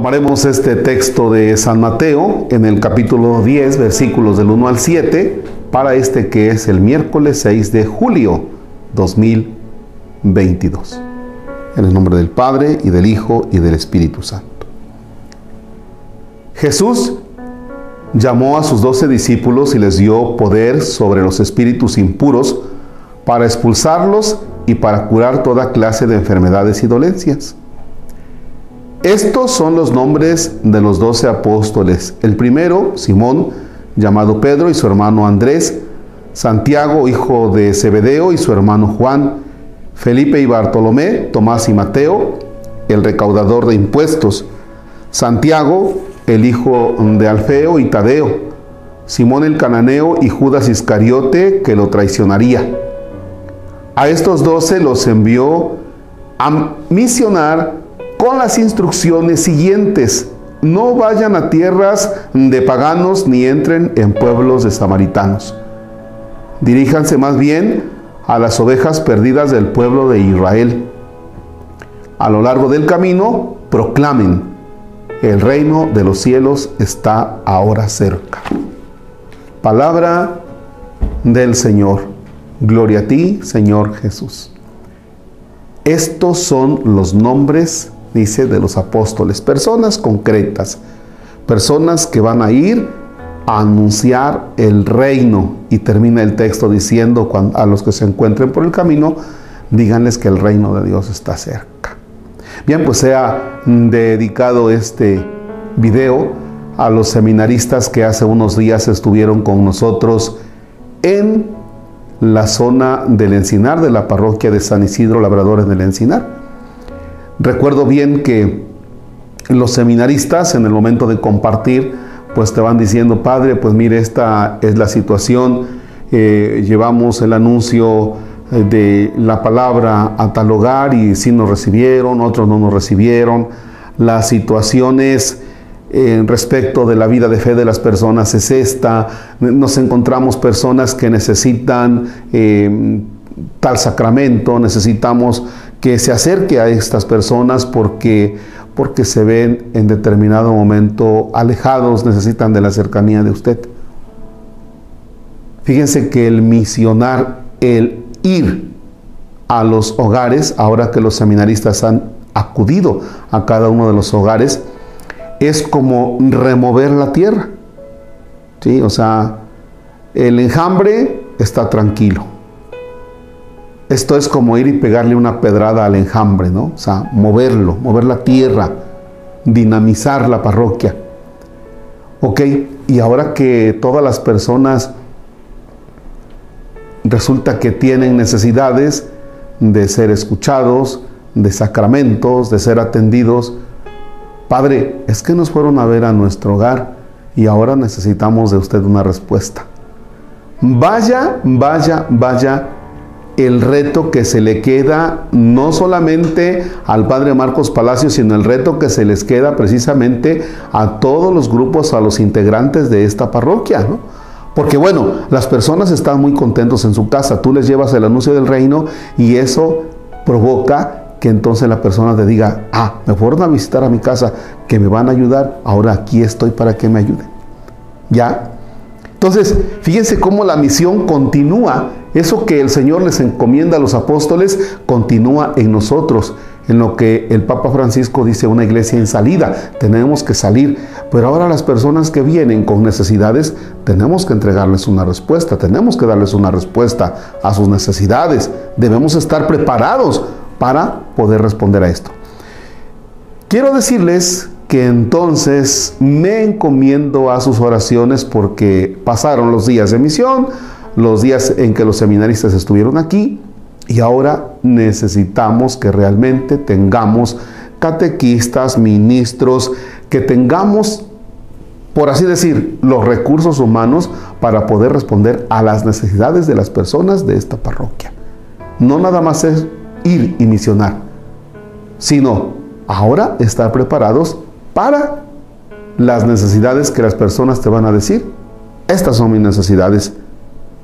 Tomaremos este texto de San Mateo en el capítulo 10, versículos del 1 al 7, para este que es el miércoles 6 de julio 2022. En el nombre del Padre y del Hijo y del Espíritu Santo. Jesús llamó a sus doce discípulos y les dio poder sobre los espíritus impuros para expulsarlos y para curar toda clase de enfermedades y dolencias. Estos son los nombres de los doce apóstoles. El primero, Simón, llamado Pedro, y su hermano Andrés, Santiago, hijo de Zebedeo, y su hermano Juan, Felipe y Bartolomé, Tomás y Mateo, el recaudador de impuestos, Santiago, el hijo de Alfeo y Tadeo, Simón el cananeo y Judas Iscariote, que lo traicionaría. A estos doce los envió a misionar con las instrucciones siguientes. No vayan a tierras de paganos ni entren en pueblos de samaritanos. Diríjanse más bien a las ovejas perdidas del pueblo de Israel. A lo largo del camino, proclamen, el reino de los cielos está ahora cerca. Palabra del Señor. Gloria a ti, Señor Jesús. Estos son los nombres dice, de los apóstoles, personas concretas, personas que van a ir a anunciar el reino. Y termina el texto diciendo a los que se encuentren por el camino, díganles que el reino de Dios está cerca. Bien, pues se ha dedicado este video a los seminaristas que hace unos días estuvieron con nosotros en la zona del Encinar, de la parroquia de San Isidro Labradores del Encinar. Recuerdo bien que los seminaristas en el momento de compartir, pues te van diciendo, Padre, pues mire, esta es la situación, eh, llevamos el anuncio eh, de la palabra a tal hogar y sí nos recibieron, otros no nos recibieron. Las situaciones respecto de la vida de fe de las personas es esta. Nos encontramos personas que necesitan eh, tal sacramento, necesitamos que se acerque a estas personas porque, porque se ven en determinado momento alejados, necesitan de la cercanía de usted. Fíjense que el misionar, el ir a los hogares, ahora que los seminaristas han acudido a cada uno de los hogares, es como remover la tierra. ¿Sí? O sea, el enjambre está tranquilo esto es como ir y pegarle una pedrada al enjambre, ¿no? O sea, moverlo, mover la tierra, dinamizar la parroquia. Ok, y ahora que todas las personas resulta que tienen necesidades de ser escuchados, de sacramentos, de ser atendidos, Padre, es que nos fueron a ver a nuestro hogar y ahora necesitamos de usted una respuesta. Vaya, vaya, vaya el reto que se le queda no solamente al padre Marcos Palacio, sino el reto que se les queda precisamente a todos los grupos, a los integrantes de esta parroquia, Porque bueno, las personas están muy contentos en su casa, tú les llevas el anuncio del reino y eso provoca que entonces la persona te diga, ah, me fueron a visitar a mi casa, que me van a ayudar, ahora aquí estoy para que me ayuden. ¿Ya? Entonces, fíjense cómo la misión continúa eso que el Señor les encomienda a los apóstoles continúa en nosotros, en lo que el Papa Francisco dice una iglesia en salida. Tenemos que salir, pero ahora las personas que vienen con necesidades, tenemos que entregarles una respuesta, tenemos que darles una respuesta a sus necesidades. Debemos estar preparados para poder responder a esto. Quiero decirles que entonces me encomiendo a sus oraciones porque pasaron los días de misión, los días en que los seminaristas estuvieron aquí y ahora necesitamos que realmente tengamos catequistas, ministros, que tengamos, por así decir, los recursos humanos para poder responder a las necesidades de las personas de esta parroquia. No nada más es ir y misionar, sino ahora estar preparados para las necesidades que las personas te van a decir. Estas son mis necesidades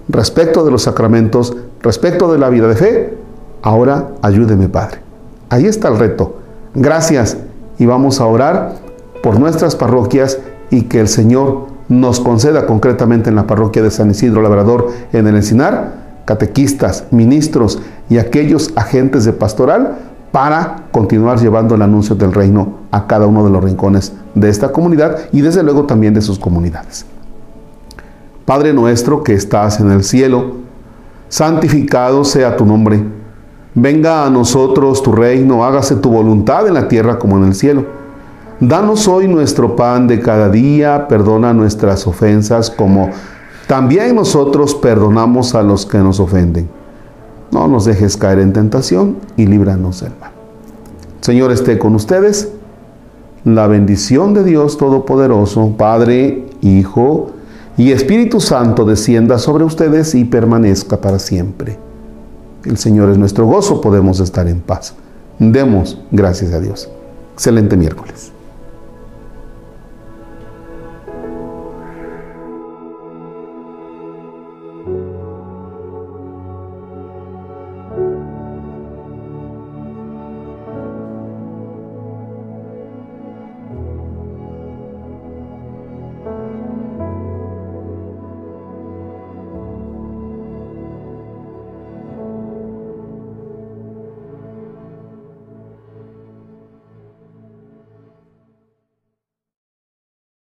respecto de los sacramentos, respecto de la vida de fe, Ahora ayúdeme, Padre. Ahí está el reto. Gracias. Y vamos a orar por nuestras parroquias y que el Señor nos conceda concretamente en la parroquia de San Isidro Labrador en el Encinar, catequistas, ministros y aquellos agentes de pastoral para continuar llevando el anuncio del reino a cada uno de los rincones de esta comunidad y desde luego también de sus comunidades. Padre nuestro que estás en el cielo, santificado sea tu nombre. Venga a nosotros tu reino, hágase tu voluntad en la tierra como en el cielo. Danos hoy nuestro pan de cada día, perdona nuestras ofensas como también nosotros perdonamos a los que nos ofenden no nos dejes caer en tentación y líbranos del mal. Señor esté con ustedes. La bendición de Dios Todopoderoso, Padre, Hijo y Espíritu Santo descienda sobre ustedes y permanezca para siempre. El Señor es nuestro gozo, podemos estar en paz. Demos gracias a Dios. Excelente miércoles.